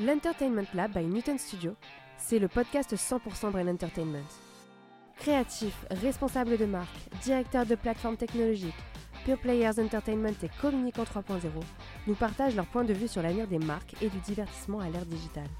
L'Entertainment Lab by Newton Studio, c'est le podcast 100% Brain Entertainment. Créatifs, responsables de marque, directeurs de plateformes technologiques, Pure Players Entertainment et Communicant 3.0 nous partagent leur point de vue sur l'avenir des marques et du divertissement à l'ère digitale.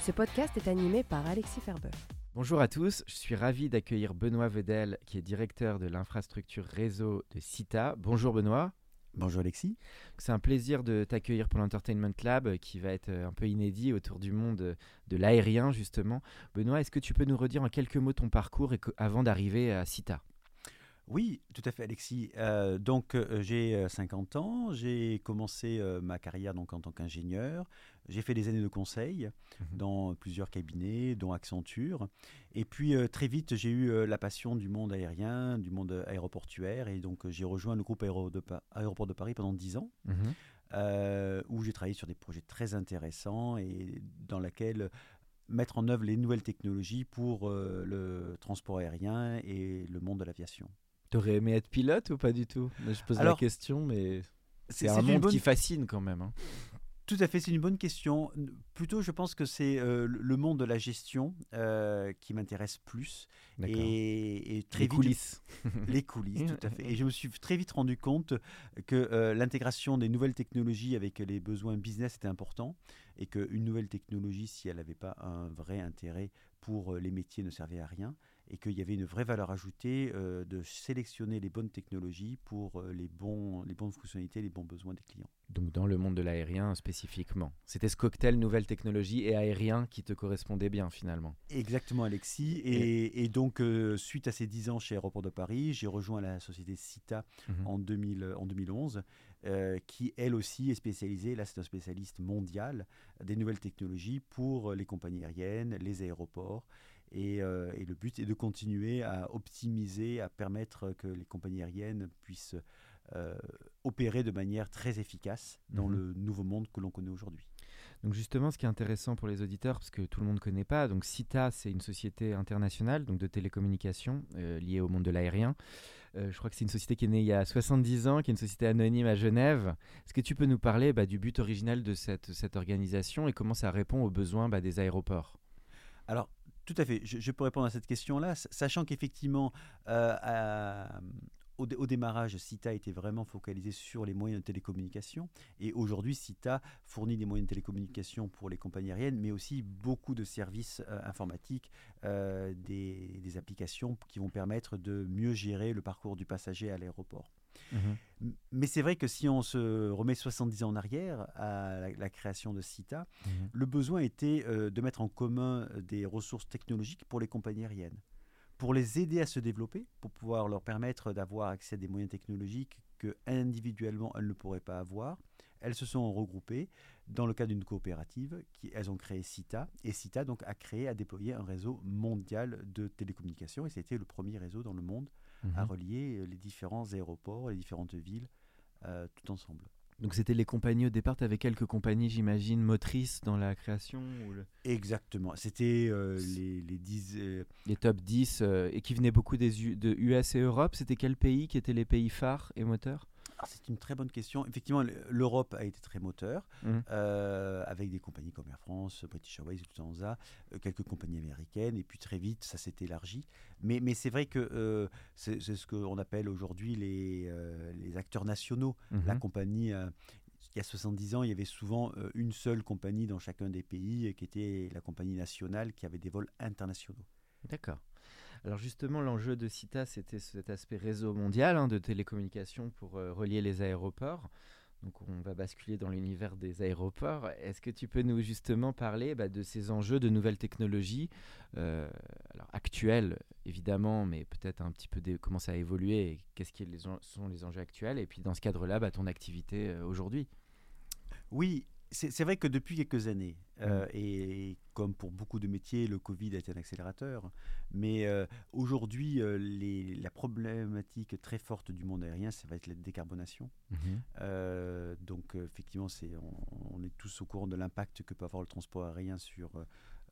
Ce podcast est animé par Alexis Ferber. Bonjour à tous, je suis ravi d'accueillir Benoît Vedel, qui est directeur de l'infrastructure réseau de CITA. Bonjour Benoît. Bonjour Alexis. C'est un plaisir de t'accueillir pour l'Entertainment Lab, euh, qui va être euh, un peu inédit autour du monde euh, de l'aérien, justement. Benoît, est-ce que tu peux nous redire en quelques mots ton parcours avant d'arriver à CITA? Oui, tout à fait Alexis. Euh, donc euh, j'ai euh, 50 ans, j'ai commencé euh, ma carrière donc, en tant qu'ingénieur. J'ai fait des années de conseil Mhm. dans plusieurs cabinets, dont Accenture. Et puis euh, très vite, j'ai eu euh, la passion du monde aérien, du monde aéroportuaire. Et donc euh, j'ai rejoint le groupe Aéro de Pa- Aéroport de Paris pendant 10 ans. Mhm. euh, où j'ai travaillé sur des projets très intéressants et dans lesquels mettre en œuvre les nouvelles technologies pour euh, le transport aérien et le monde de l'aviation. T'aurais aimé être pilote ou pas du tout? Je pose la question, mais c'est un monde bonne- qui fascine quand même. hein. Tout à fait, c'est une bonne question. Plutôt, je pense que c'est euh, le monde de la gestion euh, qui m'intéresse plus. Et, et très Les vite, coulisses. les coulisses, tout à fait. Et je me suis très vite rendu compte que euh, l'intégration des nouvelles technologies avec les besoins business était important et qu'une nouvelle technologie, si elle n'avait pas un vrai intérêt pour les métiers, ne servait à rien et qu'il y avait une vraie valeur ajoutée euh, de sélectionner les bonnes technologies pour euh, les, bons, les bonnes fonctionnalités, les bons besoins des clients. Donc dans le monde de l'aérien spécifiquement. C'était ce cocktail nouvelle technologie et aérien qui te correspondait bien finalement. Exactement, Alexis. Et, et donc, euh, suite à ces 10 ans chez Aéroport de Paris, j'ai rejoint la société CITA Mhm. en, 2000, en 2011, euh, qui elle aussi est spécialisée, là c'est un spécialiste mondial, des nouvelles technologies pour les compagnies aériennes, les aéroports. Et, euh, et le but est de continuer à optimiser, à permettre que les compagnies aériennes puissent euh, opérer de manière très efficace dans Mhm. le nouveau monde que l'on connaît aujourd'hui. Donc justement, ce qui est intéressant pour les auditeurs, parce que tout le monde ne connaît pas, donc CITA, c'est une société internationale donc de télécommunications euh, liée au monde de l'aérien. Je crois que c'est une société qui est née il y a 70 ans, qui est une société anonyme à Genève. Est-ce que tu peux nous parler bah, du but original de cette, cette organisation et comment ça répond aux besoins bah, des aéroports? Alors, tout à fait. Je, peux répondre à cette question-là, sachant qu'effectivement, euh, au, dé- au démarrage, CITA était vraiment focalisé sur les moyens de télécommunication. Et aujourd'hui, CITA fournit des moyens de télécommunication pour les compagnies aériennes, mais aussi beaucoup de services euh, informatiques, euh, des applications qui vont permettre de mieux gérer le parcours du passager à l'aéroport. M- Mais c'est vrai que si on se remet 70 ans en arrière à la, la création de CITA, Mhm. le besoin était euh, de mettre en commun euh, des ressources technologiques pour les compagnies aériennes, pour les aider à se développer, pour pouvoir leur permettre d'avoir accès à des moyens technologiques que individuellement elles ne pourraient pas avoir. Elles se sont regroupées dans le cadre d'une coopérative. Qui, elles ont créé CITA et CITA donc a créé, a déployé un réseau mondial de télécommunications et c'était le premier réseau dans le monde à Mhm. relier euh, les différents aéroports, les différentes villes euh, tout ensemble. Donc c'était les compagnies au départ, tu avais quelques compagnies, j'imagine, motrices dans la création ou le- Exactement. C'était euh, les, les 10, euh, les top 10 euh, et qui venaient beaucoup des U- de US et Europe. C'était quel pays qui étaient les pays phares et moteurs? C'est une très bonne question. Effectivement, le- l'Europe a été très moteur, Mhm. euh, avec des compagnies comme Air France, British Airways, Lufthansa, euh, quelques compagnies américaines, et puis très vite, ça s'est élargi. Mais, mais c'est vrai que euh, c'est ce qu'on appelle aujourd'hui les, euh, les acteurs nationaux. La Mhm. compagnie, il y a 70 ans, il y avait souvent une seule compagnie dans chacun des pays, qui était la compagnie nationale, qui avait des vols internationaux. D'accord. Alors justement, l'enjeu de CITA, c'était cet aspect réseau mondial hein, de télécommunications pour euh, relier les aéroports. Donc on va basculer dans l'univers des aéroports. Est-ce que tu peux nous justement parler bah, de ces enjeux de nouvelles technologies, euh, alors actuelles évidemment, mais peut-être un petit peu comment ça a évolué et qu'est-ce qui sont les enjeux actuels, et puis dans ce cadre-là, bah, ton activité euh, aujourd'hui Oui, c'est vrai que depuis quelques années, euh, Mm. et comme pour beaucoup de métiers, le Covid a été un accélérateur, mais euh, aujourd'hui, euh, la problématique très forte du monde aérien, ça va être la décarbonation. Euh, donc euh, effectivement, c'est, on, on est tous au courant de l'impact que peut avoir le transport aérien sur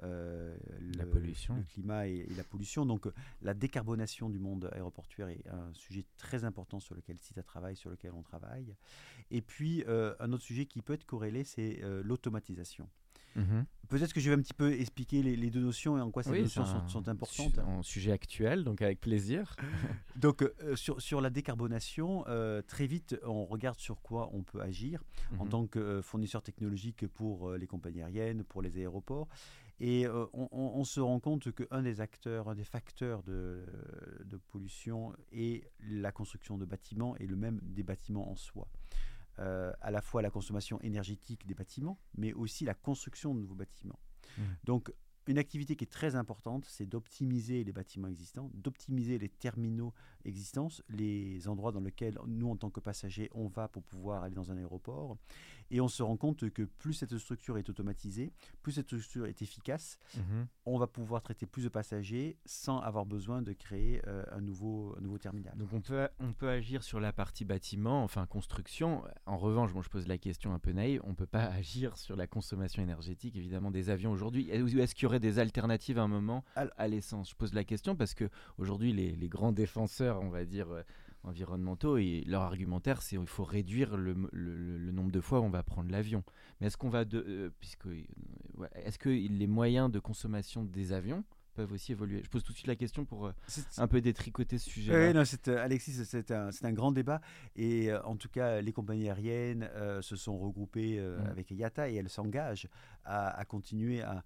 euh, La le, pollution. le climat et, et la pollution. Donc euh, la décarbonation du monde aéroportuaire est un sujet très important sur lequel CITA travaille, sur lequel on travaille. Et puis euh, un autre sujet qui peut être corrélé, c'est euh, l'automatisation. Mhm. Peut-être que je vais un petit peu expliquer les, les deux notions et en quoi ces Oui, notions sont, sont importantes. un sujet actuel, donc avec plaisir. Donc euh, sur, sur la décarbonation, euh, très vite, on regarde sur quoi on peut agir. en Mhm. tant que euh, fournisseur technologique pour les compagnies aériennes, pour les aéroports. Et euh, on, on- on se rend compte qu'un des acteurs, un des facteurs de, de pollution est la construction de bâtiments et le même des bâtiments en soi. Euh, à la fois la consommation énergétique des bâtiments, mais aussi la construction de nouveaux bâtiments. Mhm. Donc, une activité qui est très importante, c'est d'optimiser les bâtiments existants, d'optimiser les terminaux existants, les endroits dans lesquels nous, en tant que passagers, on va pour pouvoir aller dans un aéroport. Et on se rend compte que plus cette structure est automatisée, plus cette structure est efficace, Mhm. on va pouvoir traiter plus de passagers sans avoir besoin de créer euh, un, nouveau, un nouveau terminal. Donc on peut, on peut agir sur la partie bâtiment, enfin construction. En revanche, bon, je pose la question un peu naïve, on ne peut pas agir sur la consommation énergétique évidemment des avions aujourd'hui. Est- Est-ce qu'il y aurait des alternatives à un moment à l'essence? Je pose la question parce que aujourd'hui les, les grands défenseurs, on va dire euh, environnementaux, et leur argumentaire c'est qu'il faut réduire le, le- le- le nombre de fois où on va prendre l'avion. Mais est-ce qu'on va de, euh, puisque euh, ouais, est-ce que les moyens de consommation des avions peuvent aussi évoluer? Je pose tout de suite la question pour euh, un peu détricoter ce sujet. Oui, c'est, euh, Alexis, c'est- un, grand débat. Et euh, en tout cas, les compagnies aériennes se sont regroupées euh, Mm. avec IATA et elles s'engagent à, à continuer à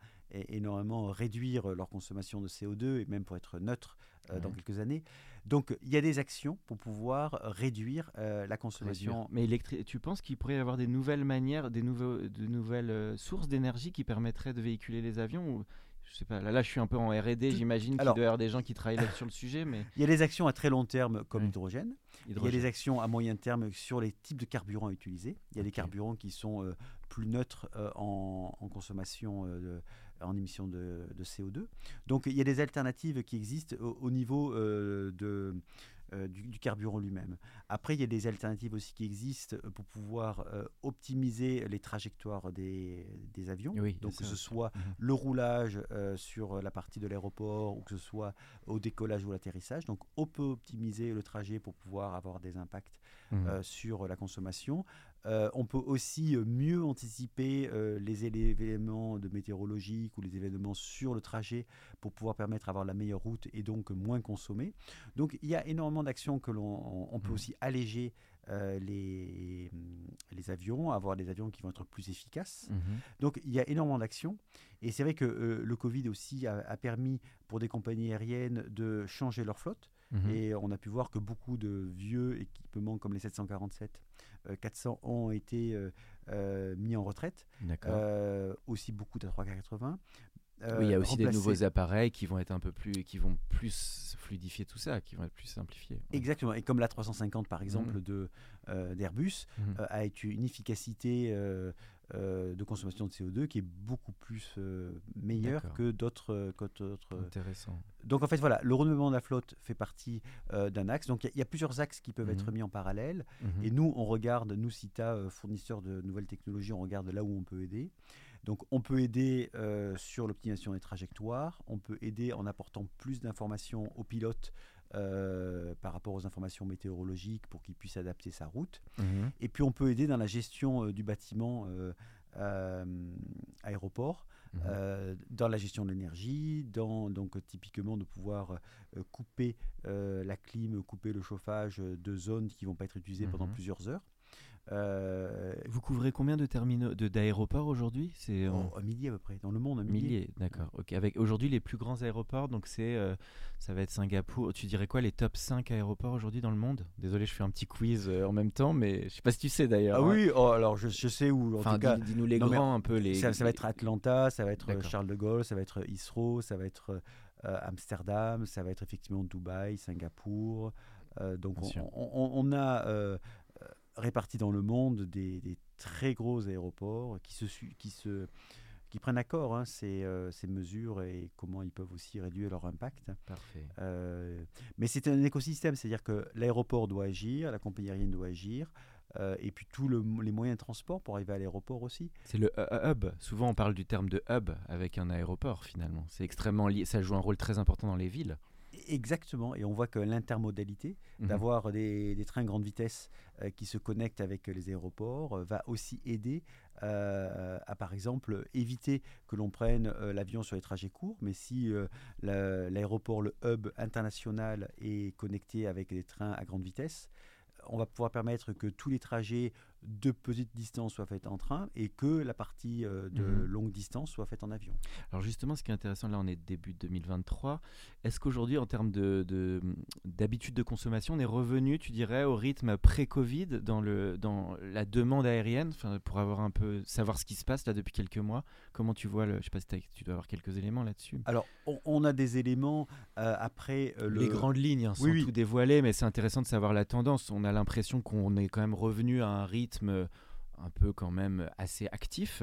énormément réduire leur consommation de CO2 et même pour être neutre dans Ouais. quelques années. Donc, il y a des actions pour pouvoir réduire euh, la consommation. Mais tu penses qu'il pourrait y avoir des nouvelles manières, des nouveaux, de nouvelles euh, sources d'énergie qui permettraient de véhiculer les avions ou... Je sais pas. Là, là, je suis un peu en R&D. J'imagine qu'il doit y avoir des gens qui travaillent là- sur le sujet, mais Il y a des actions à très long terme comme Ouais. l'hydrogène. Il y a des actions à moyen terme sur les types de carburants utilisés. Il y a des carburants qui sont euh, plus neutres euh, en, en consommation, euh, en émission de, de CO2. Donc il y a des alternatives qui existent au, au niveau euh, de, euh, du, du carburant lui-même. Après, il y a des alternatives aussi qui existent pour pouvoir euh, optimiser les trajectoires des, des avions. Oui, Donc que ce soit Mhm. le roulage euh, sur la partie de l'aéroport ou que ce soit au décollage ou l'atterrissage. Donc on peut optimiser le trajet pour pouvoir avoir des impacts Mhm. euh, sur la consommation. Euh, on peut aussi euh, mieux anticiper euh, les événements de météorologiques ou les événements sur le trajet pour pouvoir permettre d'avoir la meilleure route et donc moins consommer. Donc il y a énormément d'actions que l'on on- on peut Mhm. aussi alléger euh, les, les avions, avoir des avions qui vont être plus efficaces. Mhm. Donc il y a énormément d'actions. Et c'est vrai que le Covid aussi a, a permis pour des compagnies aériennes de changer leur flotte. Mhm. Et on a pu voir que beaucoup de vieux équipements comme les 747, euh, 400 ont été euh, euh, mis en retraite. Euh, aussi beaucoup d'A380. euh, oui, il y a aussi des nouveaux appareils qui vont être un peu plus, qui vont plus fluidifier tout ça, qui vont être plus simplifiés. Exactement. Et comme la 350 par exemple Mhm. de euh, d'Airbus Mhm. euh, a une efficacité euh, de consommation de CO2 qui est beaucoup plus euh, meilleure que d'autres euh, Intéressant. Donc en fait voilà, le renouvellement de la flotte fait partie euh, d'un axe. Donc il y a- il y, a plusieurs axes qui peuvent être Mhm. mis en parallèle. Mhm. Et nous, on regarde, nous CITA, fournisseurs de nouvelles technologies, on regarde là où on peut aider. Donc on peut aider sur l'optimisation des trajectoires, on peut aider en apportant plus d'informations aux pilotes euh, par rapport aux informations météorologiques pour qu'ils puissent adapter sa route. Mhm. Et puis on peut aider dans la gestion euh, du bâtiment euh, aéroport, Mhm. dans la gestion de l'énergie, dans donc typiquement de pouvoir couper la clim, couper le chauffage de zones qui vont pas être utilisées pendant Mhm. plusieurs heures. Euh, Vous couvrez combien de terminaux, de d'aéroports aujourd'hui? C'est en un millier à peu près, dans le monde un millier. d'accord. Ok. Avec aujourd'hui les plus grands aéroports, donc c'est, euh, ça va être Singapour. Tu dirais quoi les top 5 aéroports aujourd'hui dans le monde? Désolé, je fais un petit quiz euh, en même temps, mais je sais pas si tu sais d'ailleurs. Ah hein. oui, oh, alors je, je sais où, en Enfin, tout cas, dis-nous les non, grands un peu les. ça, ça va être Atlanta, ça va être. Charles de Gaulle, ça va être Heathrow, ça va être Amsterdam, ça va être effectivement Dubaï, Singapour. Euh, donc on, on- on- on a euh, répartis dans le monde des, des, très gros aéroports qui se, qui se qui prennent accord hein, ces, ces, mesures et comment ils peuvent aussi réduire leur impact. Parfait. mais c'est un écosystème, c'est-à-dire que l'aéroport doit agir, la compagnie aérienne doit agir, euh, et puis tous les moyens de transport pour arriver à l'aéroport aussi. C'est le hub. Souvent, on parle du terme de hub avec un aéroport finalement. C'est extrêmement lié. Ça joue un rôle très important dans les villes. Exactement, et on voit que l'intermodalité, mhm. d'avoir des, trains grande vitesse euh, qui se connectent avec les aéroports, euh, va aussi aider à, par exemple, éviter que l'on prenne l'avion sur les trajets courts, mais si l'aéroport, le hub international est connecté avec des trains à grande vitesse, on va pouvoir permettre que tous les trajets de petite distance soit faite en train et que la partie euh, de mhm. longue distance soit faite en avion. Alors justement, ce qui est intéressant, là on est début 2023, est-ce qu'aujourd'hui en termes d'habitude de, de, consommation, on est revenu, tu dirais, au rythme pré-Covid dans, le, dans la demande aérienne, pour avoir un peu, savoir ce qui se passe là depuis quelques mois Comment tu vois, le, je sais pas si tu dois avoir quelques éléments là-dessus. Alors on, a des éléments euh, après... Euh, Les grandes lignes hein, sont tout dévoilées, mais c'est intéressant de savoir la tendance. On a l'impression qu'on est quand même revenu à un rythme un peu quand même assez actif.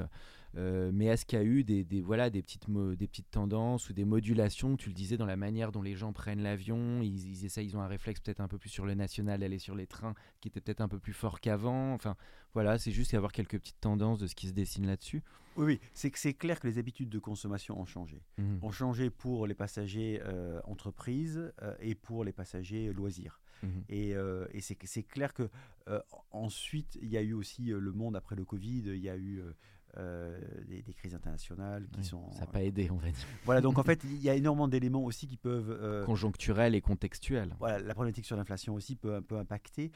Euh, mais est-ce qu'il y a eu des, voilà, des, petites des petites tendances ou des modulations, tu le disais, dans la manière dont les gens prennent l'avion? Ils, ils, essayent, ils ont un réflexe peut-être un peu plus sur le national, aller sur les trains, qui était peut-être un peu plus fort qu'avant. Enfin, voilà, c'est juste y avoir quelques petites tendances de ce qui se dessine là-dessus. Oui, oui. c'est que c'est clair que les habitudes de consommation ont changé. Mmh. Ont changé pour les passagers euh, entreprises euh, et pour les passagers loisirs. Mhm. Et, euh, et c'est clair que euh, ensuite, il y a eu aussi euh, le monde après le Covid, il y a eu des, des, crises internationales qui sont. Ça n'a pas aidé, on va dire. Voilà, donc en fait, il y a énormément d'éléments aussi qui peuvent. Conjoncturels et contextuels. Voilà, la problématique sur l'inflation aussi peut, peut impacter.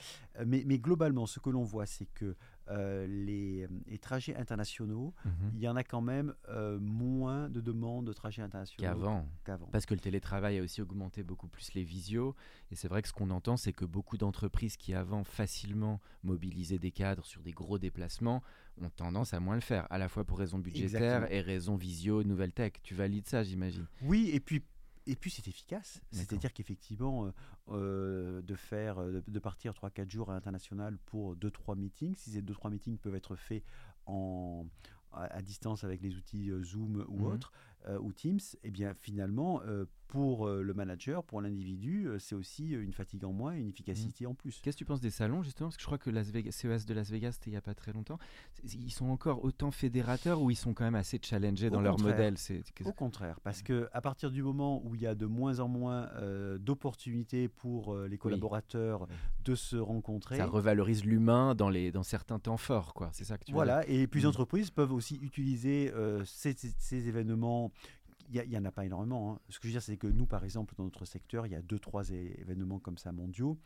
Mais, mais globalement, ce que l'on voit, c'est que euh, les, trajets internationaux, mhm. il y en a quand même euh, moins de demandes de trajets internationaux qu'avant. Parce que le télétravail a aussi augmenté beaucoup plus les visios. Et c'est vrai que ce qu'on entend, c'est que beaucoup d'entreprises qui avant facilement mobilisaient des cadres sur des gros déplacements ont tendance à moins le faire, à la fois pour raisons budgétaires et raisons visio, nouvelle tech. Tu valides ça, j'imagine? Oui, et puis et puis c'est efficace. C'est-à-dire qu'effectivement, euh, euh, de faire, euh, de, partir 3-4 jours à l'international pour 2-3 meetings, si ces 2-3 meetings peuvent être faits en, à, distance avec les outils Zoom ou mmh autres, ou Teams, et eh bien finalement, pour euh, le manager, pour l'individu, euh, c'est aussi euh, une fatigue en moins, une efficacité mmh. en plus. Qu'est-ce que tu penses des salons, justement? Parce que je crois que Las Vegas, CES de Las Vegas, c'était il n'y a pas très longtemps. Ils sont encore autant fédérateurs ou ils sont quand même assez challengés dans leur modèle? Au contraire, parce que à partir du moment où il y a de moins en moins d'opportunités pour les collaborateurs de se rencontrer... Ça revalorise l'humain dans, les, dans certains temps forts, quoi. C'est ça que tu Voilà, et plusieurs mmh. entreprises peuvent aussi utiliser ces, ces événements il n'y en a pas énormément. Hein. Ce que je veux dire, c'est que nous, par exemple, dans notre secteur, il y a deux, trois événements comme ça mondiaux.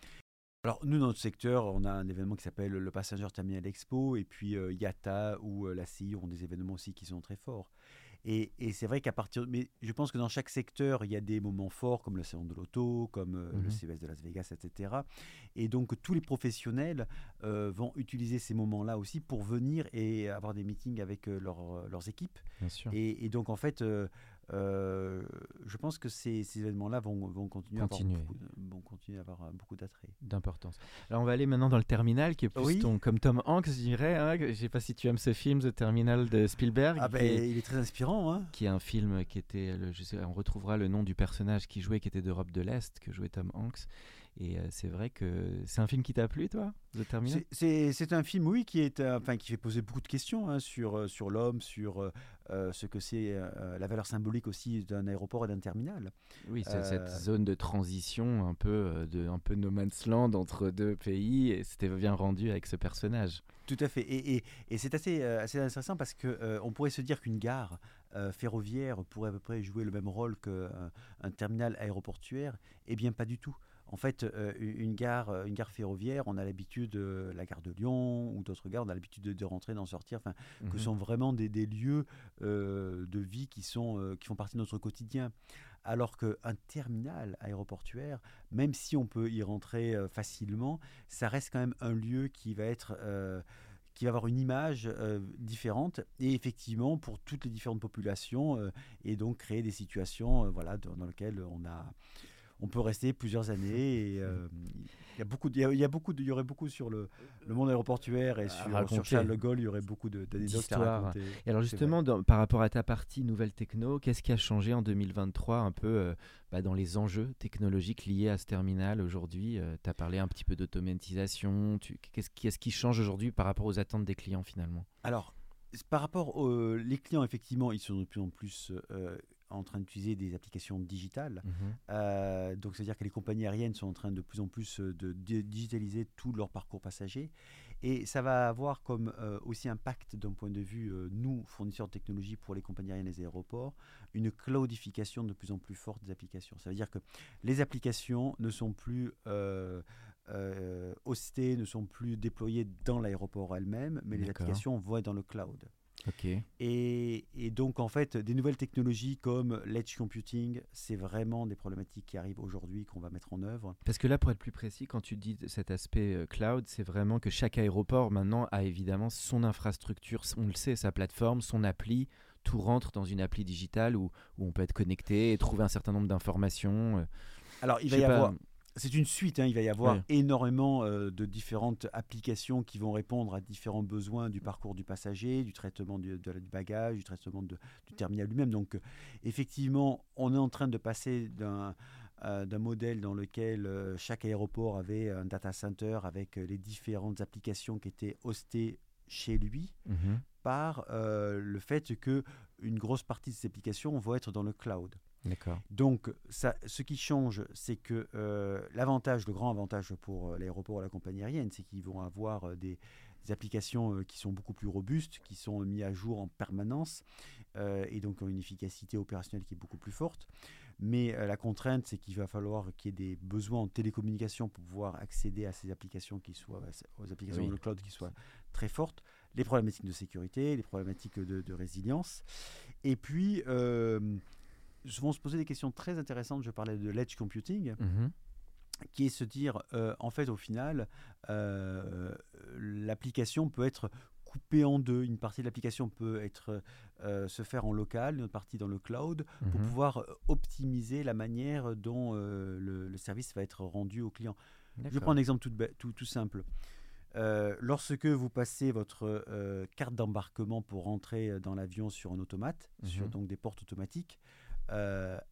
Alors, nous, dans notre secteur, on a un événement qui s'appelle le Passenger Terminal Expo, et puis euh, IATA ou euh, la CI ont des événements aussi qui sont très forts. Et, c'est vrai qu'à partir. Mais je pense que dans chaque secteur, il y a des moments forts, comme le salon de l'auto, comme euh, le mhm. CES de Las Vegas, etc. Et donc, tous les professionnels vont utiliser ces moments-là aussi pour venir et avoir des meetings avec leurs équipes. Bien sûr. Et, et, donc, en fait, euh, je pense que ces, événements-là vont, vont, continuer, À avoir beaucoup, vont continuer à avoir euh, beaucoup d'attrait. D'importance. Alors on va aller maintenant dans le Terminal, qui est plus ton, comme Tom Hanks, je dirais. Hein, je ne sais pas si tu aimes ce film, The Terminal de Spielberg. Ah ben, il est très inspirant. Hein. Qui est un film qui était, je sais, on retrouvera le nom du personnage qui jouait, qui était d'Europe de l'Est, que jouait Tom Hanks. Et euh, c'est vrai que c'est un film qui t'a plu, toi, The Terminal? C'est un film, oui, qui, est, enfin, qui fait poser beaucoup de questions hein, sur, sur l'homme, sur euh, ce que c'est euh, la valeur symbolique aussi d'un aéroport et d'un terminal. Oui, c'est cette euh, zone de transition un peu de un peu no man's land entre deux pays et c'était bien rendu avec ce personnage. Tout à fait. Et, et, c'est assez, assez intéressant parce qu'on on pourrait se dire qu'une gare ferroviaire pourrait à peu près jouer le même rôle qu'un terminal aéroportuaire. Eh bien, pas du tout. En fait, euh, une, gare, euh, une gare ferroviaire, on a l'habitude, euh, la gare de Lyon ou d'autres gares, on a l'habitude de, rentrer, d'en sortir, enfin, que mhm. sont vraiment des, lieux de vie qui, sont, qui font partie de notre quotidien. Alors qu'un terminal aéroportuaire, même si on peut y rentrer facilement, ça reste quand même un lieu qui va être qui va avoir une image différente et effectivement pour toutes les différentes populations et donc créer des situations voilà dans, dans lesquelles on a on peut rester plusieurs années. Et, euh, il y a beaucoup, il y, a, beaucoup, il y aurait beaucoup sur le, le monde aéroportuaire et sur, sur, Charles de Gaulle, il y aurait beaucoup d'anecdotes à raconter. Et alors justement, dans, par rapport à ta partie nouvelle techno, qu'est-ce qui a changé en 2023 un peu euh, bah, dans les enjeux technologiques liés à ce terminal aujourd'hui euh, Tu as parlé un petit peu d'automatisation. Qu'est-ce qui, qui change aujourd'hui par rapport aux attentes des clients finalement? Alors, par rapport aux les clients, effectivement, ils sont de plus en plus en train d'utiliser des applications digitales. Mhm. Euh, donc, c'est-à-dire que les compagnies aériennes sont en train de plus en plus euh, de, digitaliser tout leur parcours passager. Et ça va avoir comme euh, aussi impact d'un point de vue, nous, fournisseurs de technologie pour les compagnies aériennes et les aéroports, une cloudification de plus en plus forte des applications. Ça veut dire que les applications ne sont plus hostées, ne sont plus déployées dans l'aéroport elle-même, mais les applications vont être dans le cloud. Et, donc, en fait, des nouvelles technologies comme l'edge computing, c'est vraiment des problématiques qui arrivent aujourd'hui qu'on va mettre en œuvre. Parce que là, pour être plus précis, quand tu dis cet aspect euh, cloud, c'est vraiment que chaque aéroport maintenant a évidemment son infrastructure, on le sait, sa plateforme, son appli. Tout rentre dans une appli digitale où, où on peut être connecté et trouver un certain nombre d'informations. Euh. Alors, il va y avoir c'est une suite, hein. il va y avoir énormément euh, de différentes applications qui vont répondre à différents besoins du parcours du passager, du traitement du, bagage, du traitement du terminal lui-même. Donc euh, effectivement, on est en train de passer d'un euh, modèle dans lequel chaque aéroport avait un data center avec les différentes applications qui étaient hostées chez lui, mhm. par le fait que une grosse partie de ces applications vont être dans le cloud. Donc, ça, ce qui change, c'est que euh, l'avantage, le grand avantage pour euh, l'aéroport et la compagnie aérienne, c'est qu'ils vont avoir euh, des, applications qui sont beaucoup plus robustes, qui sont mises à jour en permanence et donc ont une efficacité opérationnelle qui est beaucoup plus forte. Mais la contrainte, c'est qu'il va falloir qu'il y ait des besoins en télécommunication pour pouvoir accéder à ces applications qui soient, aux applications dans le cloud qui soient très fortes. Les problématiques de sécurité, les problématiques de, de résilience. Et puis, vont se poser des questions très intéressantes. Je parlais de l'edge computing. Mhm. qui est se dire, euh, en fait, au final, euh, l'application peut être coupée en deux. Une partie de l'application peut être euh, se faire en local, une autre partie dans le cloud, pour mhm. pouvoir optimiser la manière dont le, service va être rendu au client. Je prends un exemple tout, tout, tout simple. lorsque vous passez votre carte d'embarquement pour rentrer dans l'avion sur un automate, sur mhm. donc des portes automatiques,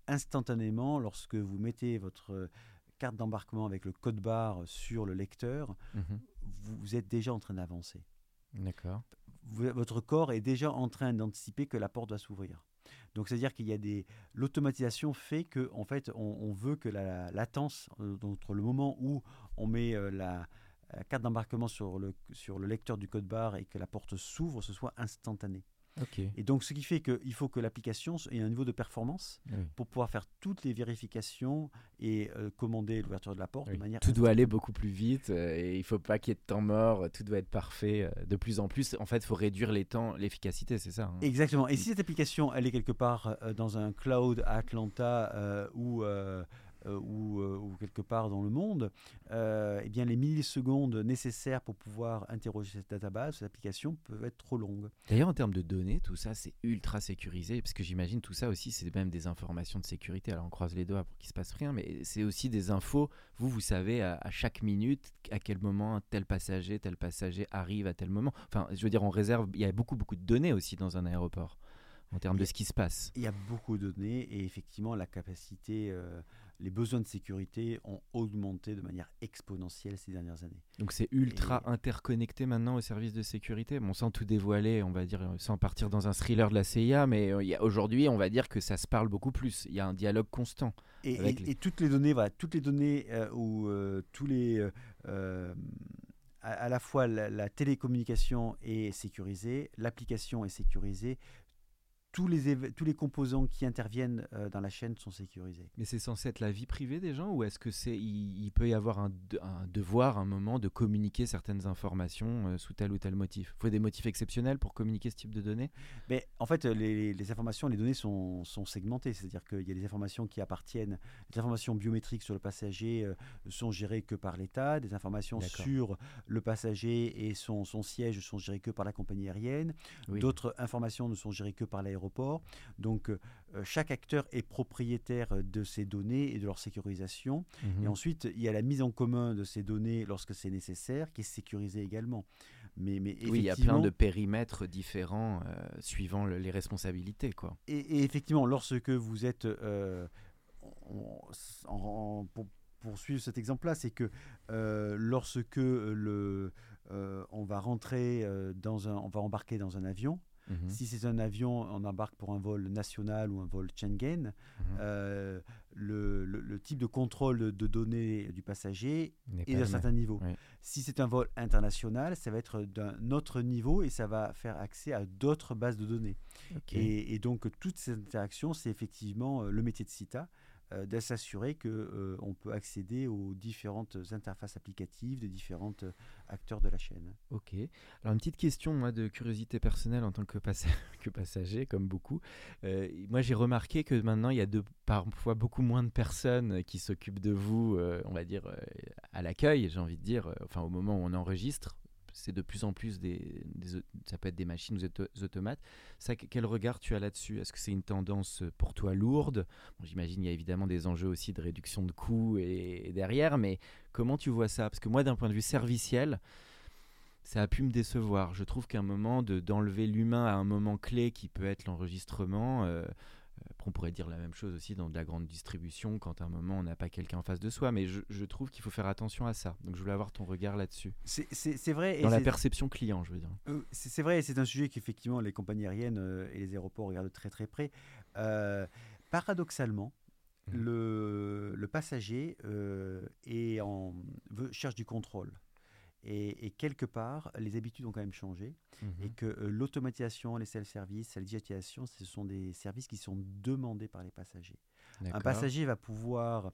instantanément, lorsque vous mettez votre carte d'embarquement avec le code barre sur le lecteur, mhm. vous, êtes déjà en train d'avancer. D'accord. Votre corps est déjà en train d'anticiper que la porte va s'ouvrir. Donc, c'est-à-dire qu'il y a des. L'automatisation fait que, en fait, on, veut que la, latence euh, entre le moment où on met euh, la, carte d'embarquement sur le, sur le lecteur du code barre et que la porte s'ouvre, ce soit instantané. Et donc, ce qui fait qu'il faut que l'application ait un niveau de performance pour pouvoir faire toutes les vérifications et euh, commander l'ouverture de la porte de manière. Tout doit aller beaucoup plus vite euh, et il ne faut pas qu'il y ait de temps mort. Tout doit être parfait euh, de plus en plus. En fait, il faut réduire les temps, l'efficacité, c'est ça. Hein. Exactement. Et si cette application, elle est quelque part dans un cloud à Atlanta ou euh, euh, ou, quelque part dans le monde, euh, eh bien les millisecondes nécessaires pour pouvoir interroger cette database, cette application, peuvent être trop longues. D'ailleurs, en termes de données, tout ça, c'est ultra sécurisé, parce que j'imagine tout ça aussi, c'est même des informations de sécurité. Alors on croise les doigts pour qu'il se passe rien, mais c'est aussi des infos. Vous, vous savez à, chaque minute à quel moment tel passager, tel passager arrive à tel moment. Enfin, je veux dire, on réserve. Il y a beaucoup, beaucoup de données aussi dans un aéroport en termes de ce qui se passe. Il y a beaucoup de données et effectivement la capacité les besoins de sécurité ont augmenté de manière exponentielle ces dernières années. Donc c'est ultra interconnecté maintenant au service de sécurité. Bon, sans tout dévoiler, on va dire, sans partir dans un thriller de la CIA, mais euh, aujourd'hui, on va dire que ça se parle beaucoup plus. Il y a un dialogue constant. Et, toutes les données, voilà, toutes les données euh, euh, tous les à, la fois la, télécommunication est sécurisée, l'application est sécurisée, tous les, tous les composants qui interviennent euh, dans la chaîne sont sécurisés. Mais c'est censé être la vie privée des gens ou est-ce que c'est il, peut y avoir un, un, devoir, un moment de communiquer certaines informations euh, sous tel ou tel motif? Il faut des motifs exceptionnels pour communiquer ce type de données? Mais en fait, les, les informations, les données sont, sont segmentées, c'est-à-dire qu'il y a des informations qui appartiennent, les informations biométriques sur le passager euh, sont gérées que par l'État, des informations sur le passager et son, son siège sont gérées que par la compagnie aérienne, d'autres informations ne sont gérées que par l'aéroport aéroports. Donc chaque acteur est propriétaire de ces données et de leur sécurisation. Mhm. Et ensuite, il y a la mise en commun de ces données lorsque c'est nécessaire, qui est sécurisée également. Mais, mais Oui, il y a plein de périmètres différents suivant le- les responsabilités. Quoi. Et, et effectivement, lorsque vous êtes, euh, en- en- pour poursuivre cet exemple-là, c'est que euh, lorsque le, euh, on va rentrer euh, dans un, on va embarquer dans un avion. Mhm. Si c'est un avion, on embarque pour un vol national ou un vol Schengen. Mhm. euh, le, le- le type de contrôle de, données du passager est d'un certain niveau. Oui. Si c'est un vol international, ça va être d'un autre niveau et ça va faire accès à d'autres bases de données. Et, et donc, toutes ces interactions, c'est effectivement euh, le métier de CITA, de s'assurer qu'on peut accéder aux différentes interfaces applicatives des différents euh, acteurs de la chaîne. Ok. Alors une petite question, moi, de curiosité personnelle en tant que, passa- que passager, comme beaucoup. Euh, moi, j'ai remarqué que maintenant, il y a parfois beaucoup moins de personnes qui s'occupent de vous, euh, on va dire, euh, à l'accueil, j'ai envie de dire, euh, enfin au moment où on enregistre. C'est de plus en plus des, ça peut être des machines ou des auto- des automates. Ça, que- quel regard tu as là-dessus? Est-ce que c'est une tendance euh, pour toi lourde? J'imagine il y a évidemment des enjeux aussi de réduction de coûts et, derrière, mais comment tu vois ça? Parce que moi, d'un point de vue serviciel, ça a pu me décevoir. Je trouve qu'à un moment de d'enlever l'humain à un moment clé qui peut être l'enregistrement. euh, on pourrait dire la même chose aussi dans de la grande distribution, quand à un moment on n'a pas quelqu'un en face de soi, mais je, je trouve qu'il faut faire attention à ça. Donc je voulais avoir ton regard là-dessus. C'est vrai. et Dans la c'est- perception client, je veux dire. Euh, C'est vrai, et c'est un sujet qu'effectivement les compagnies aériennes euh, et les aéroports regardent de très très près. Euh, paradoxalement, Mhm. le, le passager euh, est en, veut- cherche du contrôle. Et, et quelque part, les habitudes ont quand même changé. Et que euh, l'automatisation, les self-service, la digitalisation, ce sont des services qui sont demandés par les passagers. Un passager va pouvoir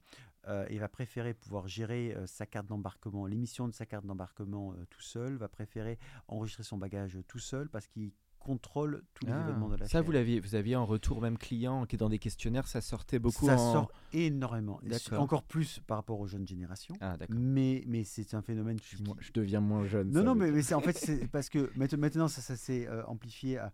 euh, et va préférer pouvoir gérer euh, sa carte d'embarquement, l'émission de sa carte d'embarquement euh, tout seul, va préférer enregistrer son bagage tout seul parce qu'il contrôle tous les Ah, événements de la ça, chaîne. vous l'aviez, vous aviez en retour même client qui est dans des questionnaires, ça sortait beaucoup Ça en... sort énormément, encore plus par rapport aux jeunes générations. Ah. Mais, mais c'est un phénomène Je, qui, deviens moins jeune. Non, non, mais, c'est en fait c'est parce que maintenant, ça, ça s'est euh, amplifié à-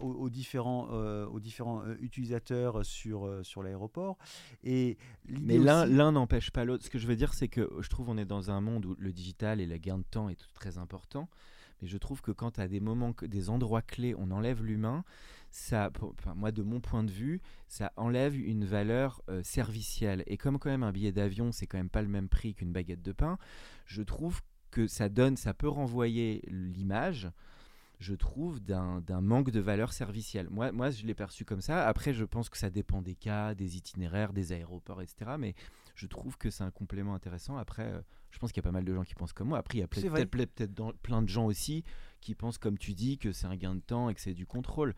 aux, aux différents, euh, aux différents euh, utilisateurs sur, euh, sur l'aéroport. Et Mais l'un aussi- l'un n'empêche pas l'autre. Ce que je veux dire, c'est que je trouve on est dans un monde où le digital et le gain de temps est tout- très important. Mais je trouve que quand à des moments, des endroits clés, on enlève l'humain, ça, moi de mon point de vue, ça enlève une valeur euh, servicielle. Et comme quand même un billet d'avion, c'est quand même pas le même prix qu'une baguette de pain, je trouve que ça donne, ça peut renvoyer l'image je trouve, d'un d'un manque de valeur servicielle. Moi, moi je l'ai perçu comme ça. Après, je pense que ça dépend des cas, des itinéraires, des aéroports, etc. Mais je trouve que c'est un complément intéressant. Après, euh, je pense qu'il y a pas mal de gens qui pensent comme moi. Après, il y a peut-être plein de gens aussi qui pensent, comme tu dis, que c'est un gain de temps et que c'est du contrôle.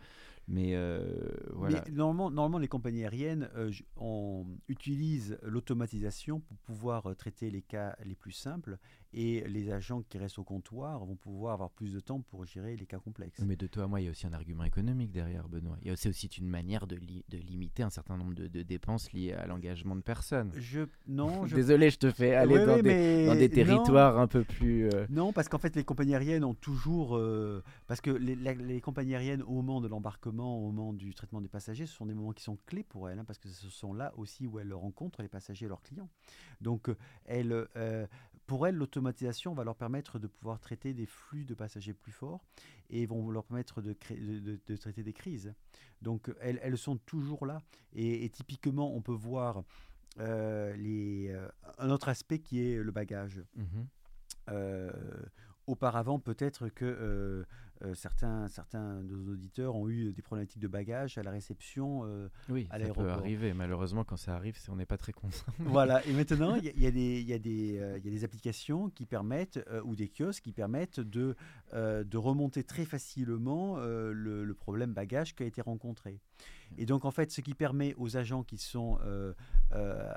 Mais euh, voilà. Mais normalement, normalement, les compagnies aériennes euh, on utilise l'automatisation pour pouvoir euh, traiter les cas les plus simples et les agents qui restent au comptoir vont pouvoir avoir plus de temps pour gérer les cas complexes. Mais de toi à moi, il y a aussi un argument économique derrière, Benoît. Il y a aussi aussi une manière de, li- de limiter un certain nombre de, de dépenses liées à l'engagement de personnes. Je non, je Désolé, je te fais aller Ouais, dans, des, mais dans des non. territoires un peu plus. euh, Non, parce qu'en fait, les compagnies aériennes ont toujours. euh, parce que les, la- les compagnies aériennes, au moment de l'embarquement, au moment du traitement des passagers, ce sont des moments qui sont clés pour elles, hein, parce que ce sont là aussi où elles rencontrent les passagers et leurs clients. Donc, euh, elles, euh, pour elles, l'automatisation va leur permettre de pouvoir traiter des flux de passagers plus forts et vont leur permettre de, créer- de, de- de traiter des crises. Donc, elles, elles sont toujours là. Et, et typiquement, on peut voir. euh, les, euh, un autre aspect qui est le bagage. mhm. Euh, auparavant, peut-être que euh, certains, certains de nos auditeurs ont eu des problématiques de bagages à la réception. euh, Oui, à ça peut arriver. Malheureusement, quand ça arrive, on n'est pas très content. voilà. Et maintenant, il y, y y, a des, euh, il y a des applications qui permettent, euh, ou des kiosques qui permettent de, de remonter très facilement le, le problème bagage qui a été rencontré. Et donc, en fait, ce qui permet aux agents qui sont à-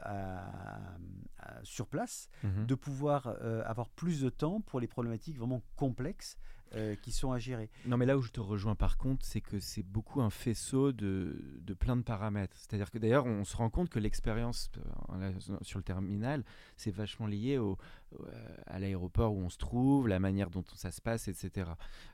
à- sur place Mhm. de pouvoir avoir plus de temps pour les problématiques vraiment complexes euh, qui sont à gérer. Non, mais là où je te rejoins par contre, c'est que c'est beaucoup un faisceau de, de plein de paramètres. C'est-à-dire que d'ailleurs, on se rend compte que l'expérience euh, sur le terminal, c'est vachement lié au, à l'aéroport où on se trouve, la manière dont ça se passe, etc.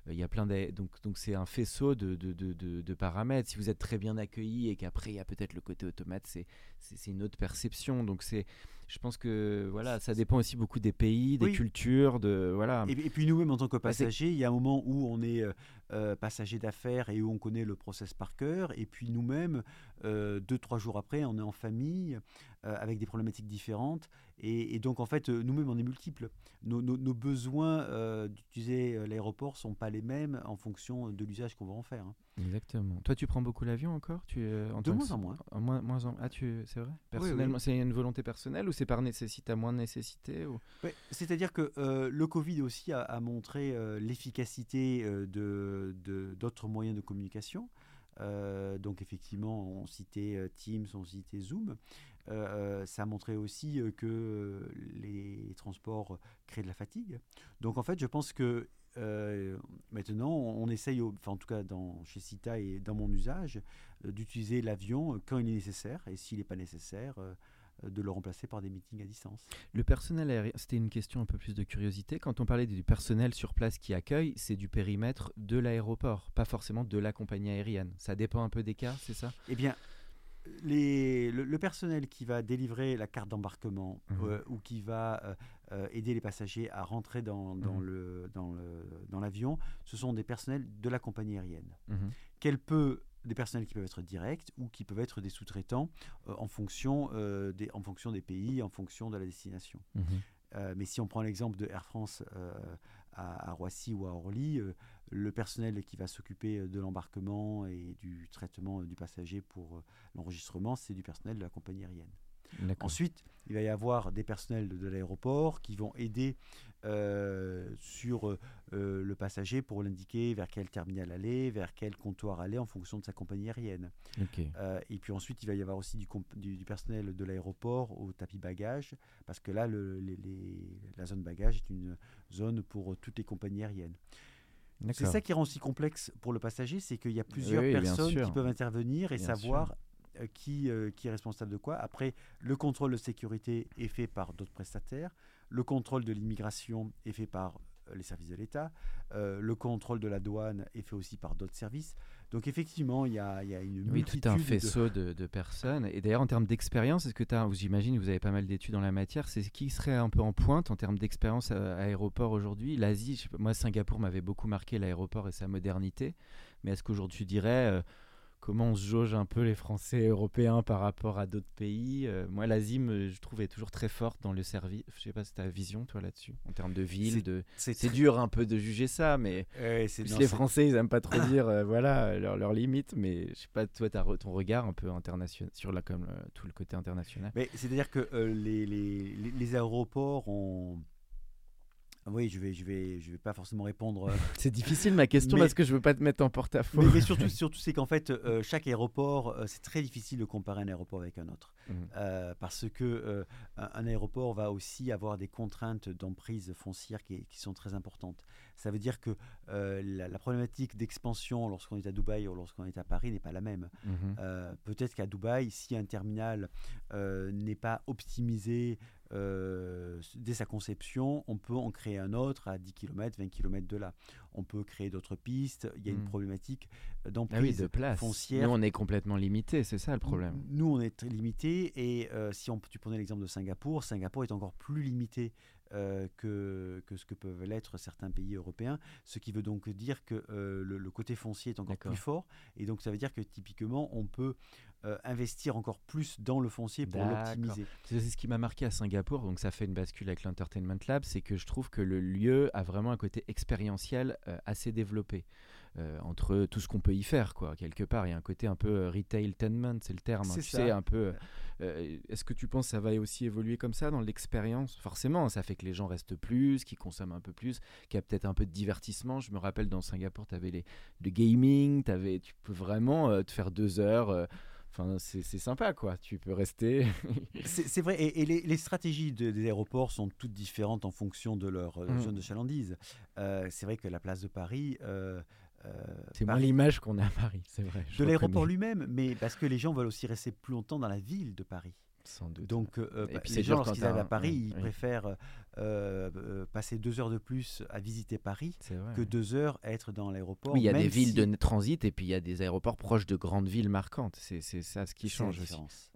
Il y a plein de, donc donc c'est un faisceau de, de, de, paramètres. Si vous êtes très bien accueilli et qu'après il y a peut-être le côté automate, c'est une autre perception. Donc c'est je pense que voilà, ça dépend aussi beaucoup des pays, des cultures, de voilà. Et, puis nous-mêmes en tant que bah, passagers, il y a un moment où on est euh, euh, passager d'affaires et où on connaît le process par cœur, et puis nous-mêmes, euh, deux trois jours après, on est en famille avec des problématiques différentes, et, donc en fait, nous-mêmes on est multiples. Nos, nos, besoins d'utiliser l'aéroport sont pas les mêmes en fonction de l'usage qu'on va en faire. Hein. Exactement. Toi, tu prends beaucoup l'avion encore? Tu, en De moins en moins. moins, moins en... Ah, tu... c'est vrai? Personnellement, c'est une volonté personnelle ou c'est par nécessité, à moins de nécessité ou... C'est-à-dire que euh, le Covid aussi a, montré euh, l'efficacité euh, de d'autres moyens de communication. donc effectivement, on citait Teams, on citait Zoom. ça a montré aussi que les transports créent de la fatigue. Donc en fait, je pense que maintenant, on essaye, enfin en tout cas chez Cita et dans mon usage, d'utiliser l'avion quand il est nécessaire. Et s'il n'est pas nécessaire, euh, de le remplacer par des meetings à distance. Le personnel aérien, c'était une question un peu plus de curiosité. Quand on parlait du personnel sur place qui accueille, c'est du périmètre de l'aéroport, pas forcément de la compagnie aérienne. Ça dépend un peu des cas, c'est ça? Eh bien, les, le, personnel qui va délivrer la carte d'embarquement mmh. euh, ou qui va euh, aider les passagers à rentrer dans, dans mmh. le, dans, le, dans l'avion, ce sont des personnels de la compagnie aérienne. Mmh. Qu'elle peut des personnels qui peuvent être directs ou qui peuvent être des sous-traitants euh, en, fonction, euh, des, en fonction des pays, en fonction de la destination. Mhm. Euh, mais si on prend l'exemple de Air France à, Roissy ou à Orly, le personnel qui va s'occuper de l'embarquement et du traitement du passager pour l'enregistrement, c'est du personnel de la compagnie aérienne. Ensuite, il va y avoir des personnels de, l'aéroport qui vont aider euh, sur euh, le passager pour l'indiquer vers quel terminal aller, vers quel comptoir aller en fonction de sa compagnie aérienne. Euh, et puis ensuite, il va y avoir aussi du, du, personnel de l'aéroport au tapis bagage, parce que là, le, la zone bagage est une zone pour toutes les compagnies aériennes. C'est ça qui rend aussi complexe pour le passager, c'est qu'il y a plusieurs personnes qui peuvent intervenir et savoir qui, euh, qui est responsable de quoi. Après, le contrôle de sécurité est fait par d'autres prestataires. Le contrôle de l'immigration est fait par euh, les services de l'État. le contrôle de la douane est fait aussi par d'autres services. Donc effectivement, il y a, y a une oui, tout un faisceau de, de, personnes. Et d'ailleurs, en termes d'expérience, est-ce que tu as, vous imaginez, vous avez pas mal d'études dans la matière, c'est qui serait un peu en pointe en termes d'expérience à, aéroport aujourd'hui? L'Asie, moi, Singapour m'avait beaucoup marqué l'aéroport et sa modernité. Mais est-ce qu'aujourd'hui, tu dirais comment on se jauge un peu les Français européens par rapport à d'autres pays. Euh, moi, l'Asie, je trouve, est toujours très forte dans le service. Je sais pas si tu as vision, toi, là-dessus, en termes de ville. De... C'est dur un peu de juger ça, mais les Français, ils n'aiment pas trop dire euh, voilà leurs leur limites, mais je sais pas, toi, as ton regard un peu international sur la, comme, euh, tout le côté international. C'est-à-dire que les, les, les aéroports ont oui, je vais, je vais, je vais pas forcément répondre. Euh, c'est difficile ma question parce que je veux pas te mettre en porte-à-faux. Mais, surtout, surtout c'est qu'en fait, euh, chaque aéroport, euh, c'est très difficile de comparer un aéroport avec un autre, mmh. parce que un, aéroport va aussi avoir des contraintes d'emprise foncière qui, qui, sont très importantes. Ça veut dire que la, problématique d'expansion lorsqu'on est à Dubaï ou lorsqu'on est à Paris n'est pas la même. Mmh. Peut-être qu'à Dubaï, si un terminal n'est pas optimisé euh, dès sa conception, on peut en créer un autre à 10 km, 20 km de là. On peut créer d'autres pistes. Il y a une hmm. problématique d'emprise ah de place. foncière. Nous, on est complètement limité, c'est ça le problème. Nous, on est limité. Et euh, si on, tu prenais l'exemple de Singapour, Singapour est encore plus limité euh, que, que, ce que peuvent l'être certains pays européens, ce qui veut donc dire que le, le, côté foncier est encore plus fort, et donc ça veut dire que typiquement on peut euh, investir encore plus dans le foncier pour l'optimiser. C'est ce qui m'a marqué à Singapour, donc ça fait une bascule avec l'Entertainment Lab, c'est que je trouve que le lieu a vraiment un côté expérientiel euh, assez développé. Euh, entre tout ce qu'on peut y faire, quoi, quelque part. Il y a un côté un peu retail-tainment, c'est le terme. Hein, tu sais, un peu. Est-ce que tu penses que ça va aussi évoluer comme ça dans l'expérience? Forcément, ça fait que les gens restent plus, qu'ils consomment un peu plus, qu'il y a peut-être un peu de divertissement. Je me rappelle dans Singapour, tu avais les, le gaming, avais, tu peux vraiment te faire deux heures Enfin, c'est sympa, quoi. Tu peux rester. c'est vrai. Et, les, stratégies des aéroports sont toutes différentes en fonction de leur euh, mm. zone de chalandise. Euh, c'est vrai que la place de Paris. Euh, c'est moins l'image qu'on a à Paris, c'est vrai. De l'aéroport lui-même, mais parce que les gens veulent aussi rester plus longtemps dans la ville de Paris. Sans doute. Donc, euh, Et puis les gens, lorsqu'ils arrivent à Paris, oui, ils oui. préfèrent euh, euh, passer deux heures de plus à visiter Paris vrai. que deux heures à être dans l'aéroport. Oui, il y a des villes si- de transit et puis il y a des aéroports proches de grandes villes marquantes. C'est ça ce qui change aussi. différence.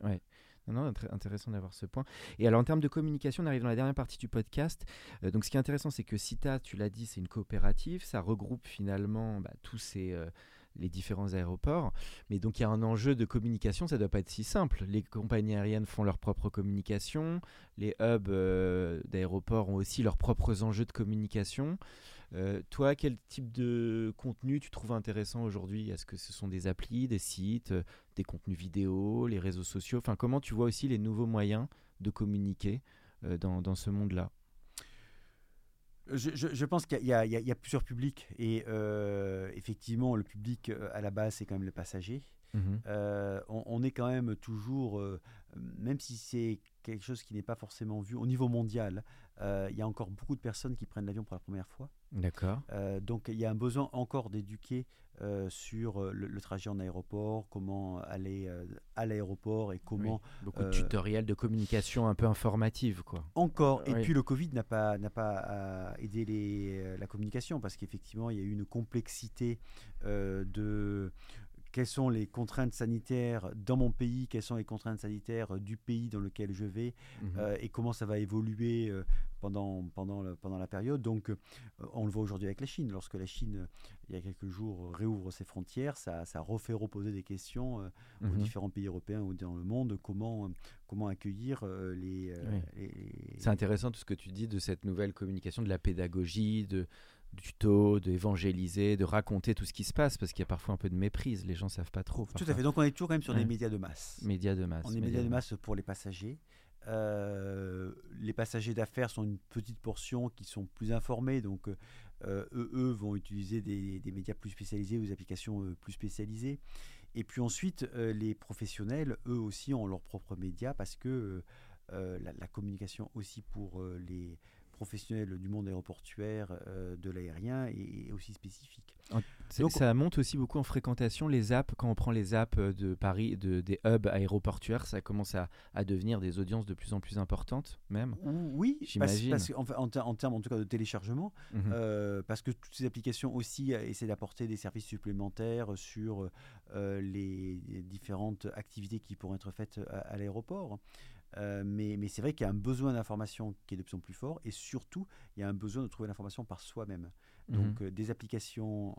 Non, non, intér- intéressant d'avoir ce point. Et alors, en termes de communication, on arrive dans la dernière partie du podcast. Euh, donc, ce qui est intéressant, c'est que CITA, tu l'as dit, c'est une coopérative. Ça regroupe finalement bah, tous ces, euh, les différents aéroports. Mais donc, il y a un enjeu de communication. Ça ne doit pas être si simple. Les compagnies aériennes font leur propre communication. Les hubs euh, d'aéroports ont aussi leurs propres enjeux de communication. Euh, toi, quel type de contenu tu trouves intéressant aujourd'hui? Est-ce que ce sont des applis, des sites, euh, des contenus vidéo, les réseaux sociaux? Enfin, comment tu vois aussi les nouveaux moyens de communiquer dans ce monde-là? Je, je- je pense qu'il y, a- y y plusieurs publics et euh, effectivement le public euh, à la base c'est quand même le passager. Euh, on, on est quand même toujours, euh, même si c'est quelque chose qui n'est pas forcément vu au niveau mondial, il y a encore beaucoup de personnes qui prennent l'avion pour la première fois. D'accord. Euh, donc il y a un besoin encore d'éduquer euh, sur euh, le, le trajet en aéroport, comment aller euh, à l'aéroport et comment Beaucoup de Euh, tutoriels de communication un peu informative, quoi. encore. Et Oui. puis le Covid n'a pas, n'a pas euh, aidé les, euh, la communication parce qu'effectivement il y a eu une complexité euh, de quelles sont les contraintes sanitaires dans mon pays, quelles sont les contraintes sanitaires du pays dans lequel je vais Mhm. euh, et comment ça va évoluer euh, pendant, pendant, le- pendant la période. Donc, euh, on le voit aujourd'hui avec la Chine. Lorsque la Chine, euh, il y a quelques jours, réouvre ses frontières, ça, ça refait reposer des questions euh, aux Mhm. différents pays européens ou dans le monde. Comment, euh, comment accueillir euh, les, euh, Oui. les- C'est intéressant tout ce que tu dis de cette nouvelle communication, de la pédagogie, de tuto, d'évangéliser, de raconter tout ce qui se passe, parce qu'il y a parfois un peu de méprise, les gens savent pas trop. Tout à fait. Donc, on est toujours quand même sur Ouais. des médias de masse. Médias de masse. On est médias de masse pour les passagers. Euh, les passagers d'affaires sont une petite portion qui sont plus informés, donc euh, eux, eux vont utiliser des, des médias plus spécialisés ou des applications euh, plus spécialisées. Et puis ensuite, euh, les professionnels, eux aussi, ont leurs propres médias parce que euh, la, la communication aussi pour euh, les professionnels du monde aéroportuaire, euh, de l'aérien, est, aussi spécifique. Donc- ça monte aussi beaucoup en fréquentation. Les apps, quand on prend les apps euh, de Paris, de, des hubs aéroportuaires, ça commence à, à devenir des audiences de plus en plus importantes, même. Oui, J'imagine. en, ter- en termes en tout cas de téléchargement, Mhm. Euh, parce que toutes ces applications aussi essaient d'apporter des services supplémentaires sur euh, les différentes activités qui pourront être faites à, à l'aéroport. Euh, mais mais c'est vrai qu'il y a un besoin d'information qui est de plus en plus fort et surtout, il y a un besoin de trouver l'information par soi-même. Donc Mhm. euh, des applications,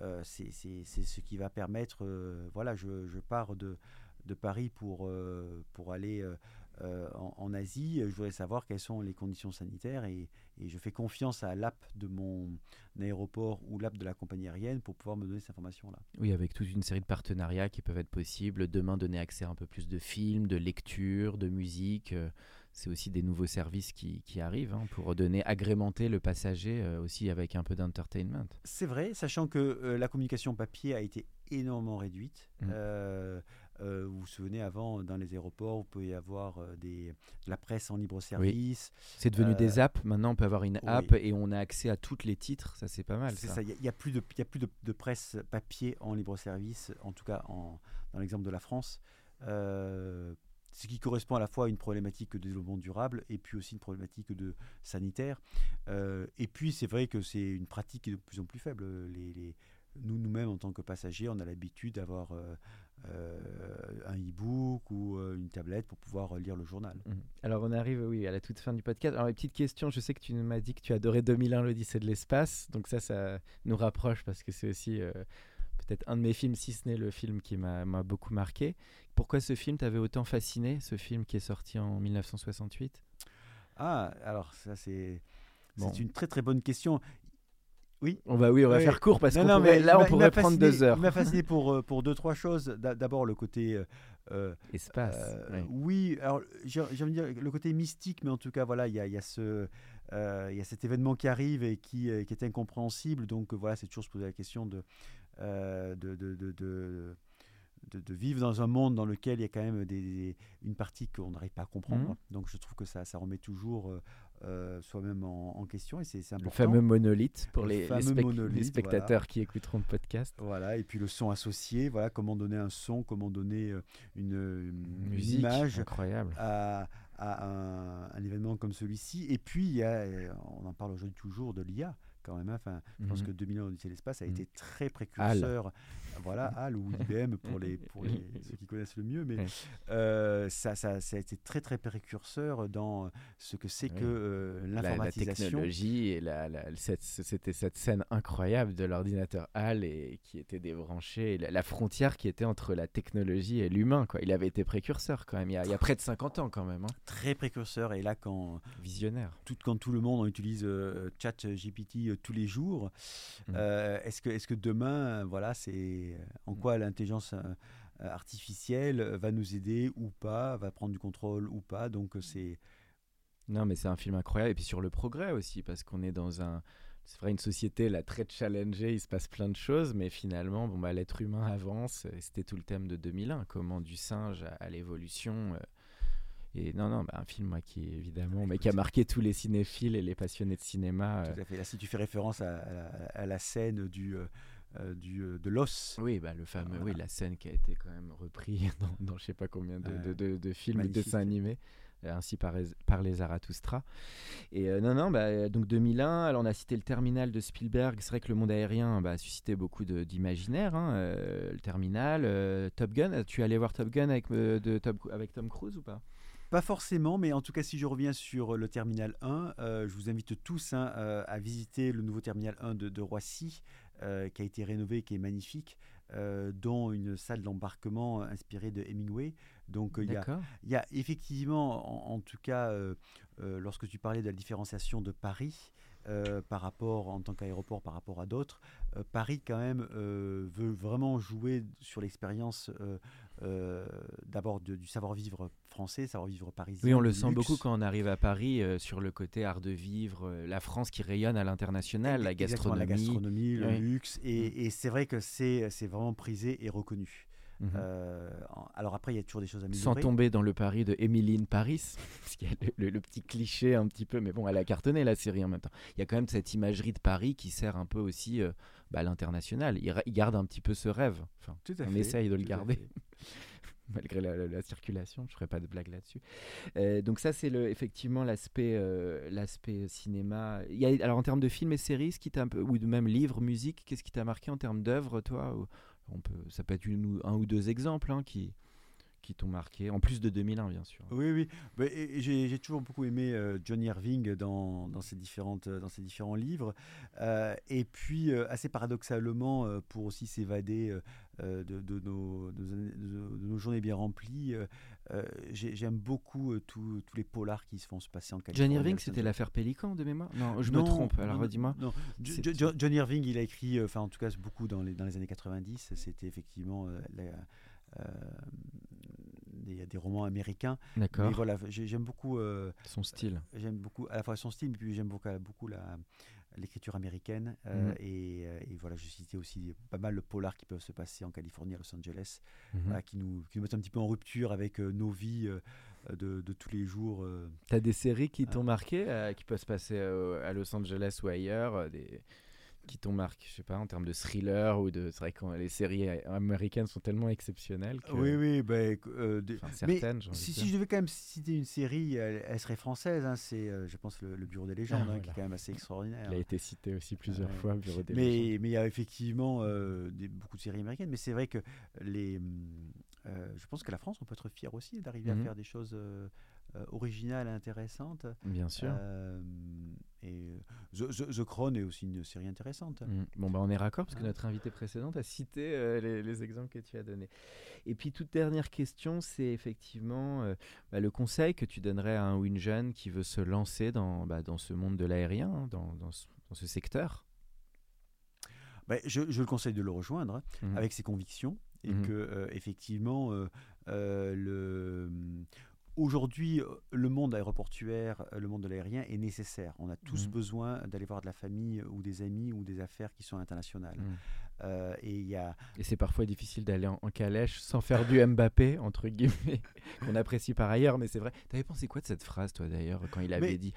euh, c'est ce qui va permettre, voilà, je, je pars de, de Paris pour, pour aller euh, euh, en, en Asie, je voudrais savoir quelles sont les conditions sanitaires et, et je fais confiance à l'app de mon aéroport ou l'app de la compagnie aérienne pour pouvoir me donner cette information-là. Oui, avec toute une série de partenariats qui peuvent être possibles. Demain, donner accès à un peu plus de films, de lecture, de musique. euh, C'est aussi des nouveaux services qui, qui arrivent hein, pour donner, agrémenter le passager euh, aussi avec un peu d'entertainment. C'est vrai, sachant que euh, la communication papier a été énormément réduite. Mhm. Euh, euh, vous vous souvenez, avant, dans les aéroports, vous pouvez avoir euh, des, de la presse en libre service. C'est devenu Euh, des apps. Maintenant, on peut avoir une oui. app et on a accès à tous les titres. Ça, c'est pas mal. C'est ça. ça, il n'y a, plus, de, y a plus de, de presse papier en libre service, en tout cas en, dans l'exemple de la France. Euh, ce qui correspond à la fois à une problématique de développement durable et puis aussi une problématique de sanitaire. Euh, et puis c'est vrai que c'est une pratique qui est de plus en plus faible. Les, les- nous, nous-mêmes, en tant que passagers, on a l'habitude d'avoir euh, euh, un e-book ou euh, une tablette pour pouvoir lire le journal. Mhm. Alors on arrive oui à la toute fin du podcast. Alors une petite question, je sais que tu m'as dit que tu adorais 2001 l'Odyssée de l'espace, donc ça ça nous rapproche parce que c'est aussi euh, peut-être un de mes films, si ce n'est le film qui m'a m'a beaucoup marqué. Pourquoi ce film t'avait autant fasciné, ce film qui est sorti en 1968 Ah, alors ça c'est Bon. c'est une très très bonne question. On va oui, on va Oui. faire court parce pourrait- mais là on pourrait prendre fasciné- deux heures. Il m'a fasciné pour, euh, pour deux, trois choses. D'a- D'abord, le côté. euh, euh, Espace. euh, oui. oui, alors j'ai envie de dire le côté mystique, mais en tout cas, voilà, il y a, y, a ce, euh, il y a cet événement qui arrive et qui, qui est incompréhensible. Donc voilà, c'est toujours se poser la question de, de, de, de, de- de- de vivre dans un monde dans lequel il y a quand même des, des- une partie qu'on n'arrive pas à comprendre. Mhm. Donc je trouve que ça, ça remet toujours euh, soit même en, question. Et c'est important. Le fameux monolithe pour les, les, les, spectateurs qui écouteront le podcast. Voilà, et puis le son associé, voilà, comment donner un son, comment donner une, Musique, image incroyable. À, à un, un, événement comme celui-ci. Et puis, il y a, on en parle aujourd'hui toujours de l'IA quand même. Hein. Enfin, je pense mhm. que 2000 ans de l'espace a mhm. été très précurseur. Voilà, HAL ou IBM pour, les, pour les, ceux qui connaissent le mieux, mais euh, ça, ça, ça, a été très très précurseur dans ce que c'est que euh, l'informatisation. La, technologie et la, c'était cette scène incroyable de l'ordinateur HAL et qui était débranché, la, frontière qui était entre la technologie et l'humain. Quoi. Il avait été précurseur quand même, il y a, il y a près de 50 ans quand même. Hein. Très précurseur, et là quand... Visionnaire. Tout, quand tout le monde utilise euh, chat GPT tous les jours. Mmh. Euh, est-ce que, est que demain, voilà, c'est en mmh. quoi l'intelligence euh, artificielle va nous aider ou pas, va prendre du contrôle ou pas Donc c'est non, mais c'est un film incroyable et puis sur le progrès aussi parce qu'on est dans un c'est vrai une société là très challengée, il se passe plein de choses, mais finalement bon bah l'être humain avance. C'était tout le thème de 2001, comment du singe à, l'évolution. Et non, non, bah, un film moi, qui évidemment, mais qui a marqué tous les cinéphiles et les passionnés de cinéma. Tout à fait. Là, si tu fais référence à, la scène du, euh, euh, du euh, de l'os. Oui, bah, le fameux, oui, la scène qui a été quand même reprise dans, dans je sais pas combien de, de, de, films, de dessins animés ainsi par, par les Zarathustra. Et non, non, bah, donc 2001, alors on a cité le Terminal de Spielberg. C'est vrai que le monde aérien bah, a suscité beaucoup d'imaginaire. Hein, le Terminal, Top Gun. Tu es allé voir Top Gun avec, de, Top, avec Tom Cruise ou pas? Pas forcément, mais en tout cas, si je reviens sur le terminal 1, euh, je vous invite tous hein, euh, à visiter le nouveau terminal 1 de, Roissy, euh, qui a été rénové, qui est magnifique, dont une salle d'embarquement inspirée de Hemingway. Donc il y, y, a effectivement, en, tout cas, lorsque tu parlais de la différenciation de Paris, par rapport en tant qu'aéroport par rapport à d'autres. Paris quand même veut vraiment jouer sur l'expérience euh, d'abord du savoir-vivre français, savoir-vivre parisien. Oui, on le sent beaucoup quand on arrive à Paris euh, sur le côté art de vivre, euh, la France qui rayonne à l'international, la gastronomie. la gastronomie, le luxe. Mm. Et, c'est vrai que c'est vraiment prisé et reconnu. Mhm. alors après, il y a toujours des choses à améliorer. Sans tomber dans le pari de Émiline Paris, parce qu'il y a le, petit cliché un petit peu, mais bon, elle a cartonné la série en même temps. Il y a quand même cette imagerie de Paris qui sert un peu aussi bah, l'international. Il, garde un petit peu ce rêve. Enfin, on essaye de le garder. malgré la, circulation. Je ferai pas de blague là-dessus. Euh, donc ça, c'est le, effectivement l'aspect, euh, l'aspect cinéma. Il y a, alors en termes de films et séries, ce qui t'a un peu, ou de même livres, musique, qu'est-ce qui t'a marqué en termes d'œuvres, toi On peut, ça peut être un ou deux exemples hein, qui, qui t'ont marqué, en plus de 2001 bien sûr. Oui, oui. Bah, j'ai toujours beaucoup aimé euh, Johnny Irving dans, dans, ses, différentes, dans ses différents livres. Euh, et puis, euh, assez paradoxalement, pour aussi s'évader de, nos, journées bien remplies, j'aime beaucoup tous les polars qui se font se passer en Californie. Johnny Irving, c'était l'affaire Pélican de mémoire? Non, je me trompe, alors redis-moi. Johnny Irving, il a écrit, enfin en tout cas beaucoup dans les, dans les années 90, c'était effectivement... La, des, des romans américains. D'accord. voilà, j'aime beaucoup euh, son style. Euh, j'aime beaucoup à la fois son style, mais puis j'aime beaucoup, beaucoup la l'écriture américaine euh, mhm. et, voilà je citais aussi pas mal de polars qui peuvent se passer en Californie à Los Angeles mhm. qui nous qui nous mettent un petit peu en rupture avec nos vies de, de, tous les jours tu as des séries qui t'ont marqué qui peuvent se passer à Los Angeles ou ailleurs des qui t'ont marqué, je sais pas, en termes de thriller ou de. C'est vrai que les séries américaines sont tellement exceptionnelles. Que... Oui, oui, bah, euh, certaines. Mais si, si, je devais quand même citer une série, elle, serait française. Hein, c'est, euh, je pense, le, Bureau des légendes, ah, hein, qui est quand même assez extraordinaire. Il a été cité aussi plusieurs fois, Bureau des mais, légendes. Mais il y a effectivement euh, des, beaucoup de séries américaines. Mais c'est vrai que les. je pense que la France, on peut être fier aussi d'arriver à mhm. faire des choses euh, originale et intéressante. Bien sûr. Euh, et The, The, Crown est aussi une série intéressante. Mm. Bon, bah, on est raccord parce que notre invité précédente a cité euh, les, exemples que tu as donnés. Et puis, toute dernière question, c'est effectivement bah, le conseil que tu donnerais à un ou une jeune qui veut se lancer dans, bah, dans ce monde de l'aérien, hein, dans, dans, ce, secteur? Bah, je, je, le conseille de le rejoindre mmh. avec ses convictions et mmh. que effectivement le Aujourd'hui, euh, le monde aéroportuaire, euh, le monde de l'aérien est nécessaire. On a tous mmh. besoin d'aller voir de la famille ou des amis ou des affaires qui sont internationales. Mmh. et il y a... Et c'est parfois difficile d'aller en, calèche sans faire du Mbappé, entre guillemets, qu'on apprécie par ailleurs, mais c'est vrai. T'avais pensé quoi de cette phrase, toi, d'ailleurs, quand il avait dit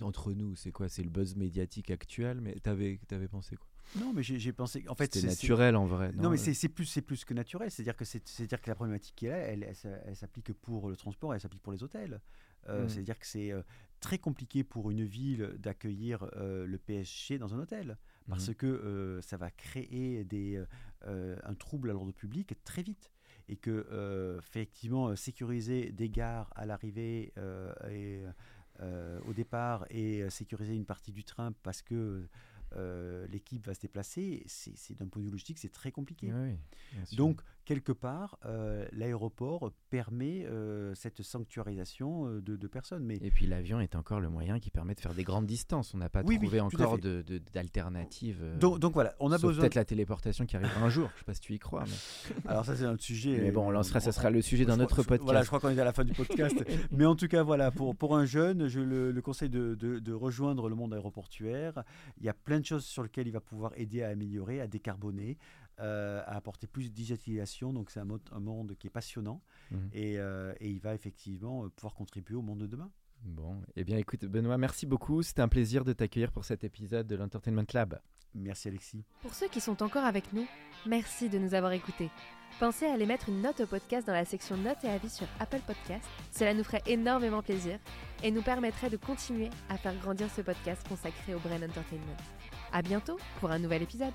entre nous, c'est quoi C'est le buzz médiatique actuel, mais t'avais avais pensé quoi? Non, mais j'ai pensé. En fait, c'est naturel en vrai. Non, mais euh c'est plus, c'est plus que naturel. C'est-à-dire que c'est, dire que la problématique qui est là, elle, elle, s'applique pour le transport, elle s'applique pour les hôtels. Euh, mmh. C'est-à-dire que c'est euh, très compliqué pour une ville d'accueillir le PSG dans un hôtel parce mmh. que ça va créer des, un trouble à l'ordre public très vite et que effectivement sécuriser des gares à l'arrivée et au départ et sécuriser une partie du train parce que l'équipe va se déplacer, c'est d'un point de vue logistique, c'est très compliqué. Donc, quelque part, euh, l'aéroport permet euh, cette sanctuarisation de, de, personnes. Mais... Et puis l'avion est encore le moyen qui permet de faire des grandes distances. On n'a pas trouvé encore d'alternatives. Donc, donc, voilà, on a besoin. Peut-être la téléportation qui arrivera un jour. Je ne sais pas si tu y crois. Alors ça, c'est un sujet. Mais bon, on lancera, ça sera le sujet d'un autre podcast. Voilà, je crois qu'on est à la fin du podcast. mais en tout cas, voilà, pour, pour un jeune, je le, le conseille de, de, de rejoindre le monde aéroportuaire. Il y a plein de choses sur lesquelles il va pouvoir aider à améliorer, à décarboner, euh, à apporter plus de digitalisation. Donc c'est un, un, monde qui est passionnant mhm. et, euh, et, il va effectivement euh, pouvoir contribuer au monde de demain. Bon, eh bien écoute Benoît, merci beaucoup. C'était un plaisir de t'accueillir pour cet épisode de l'Entertainment Lab. Merci Alexis. Pour ceux qui sont encore avec nous, merci de nous avoir écoutés. Pensez à aller mettre une note au podcast dans la section notes et avis sur Apple Podcast. Cela nous ferait énormément plaisir et nous permettrait de continuer à faire grandir ce podcast consacré au Brain Entertainment. À bientôt pour un nouvel épisode.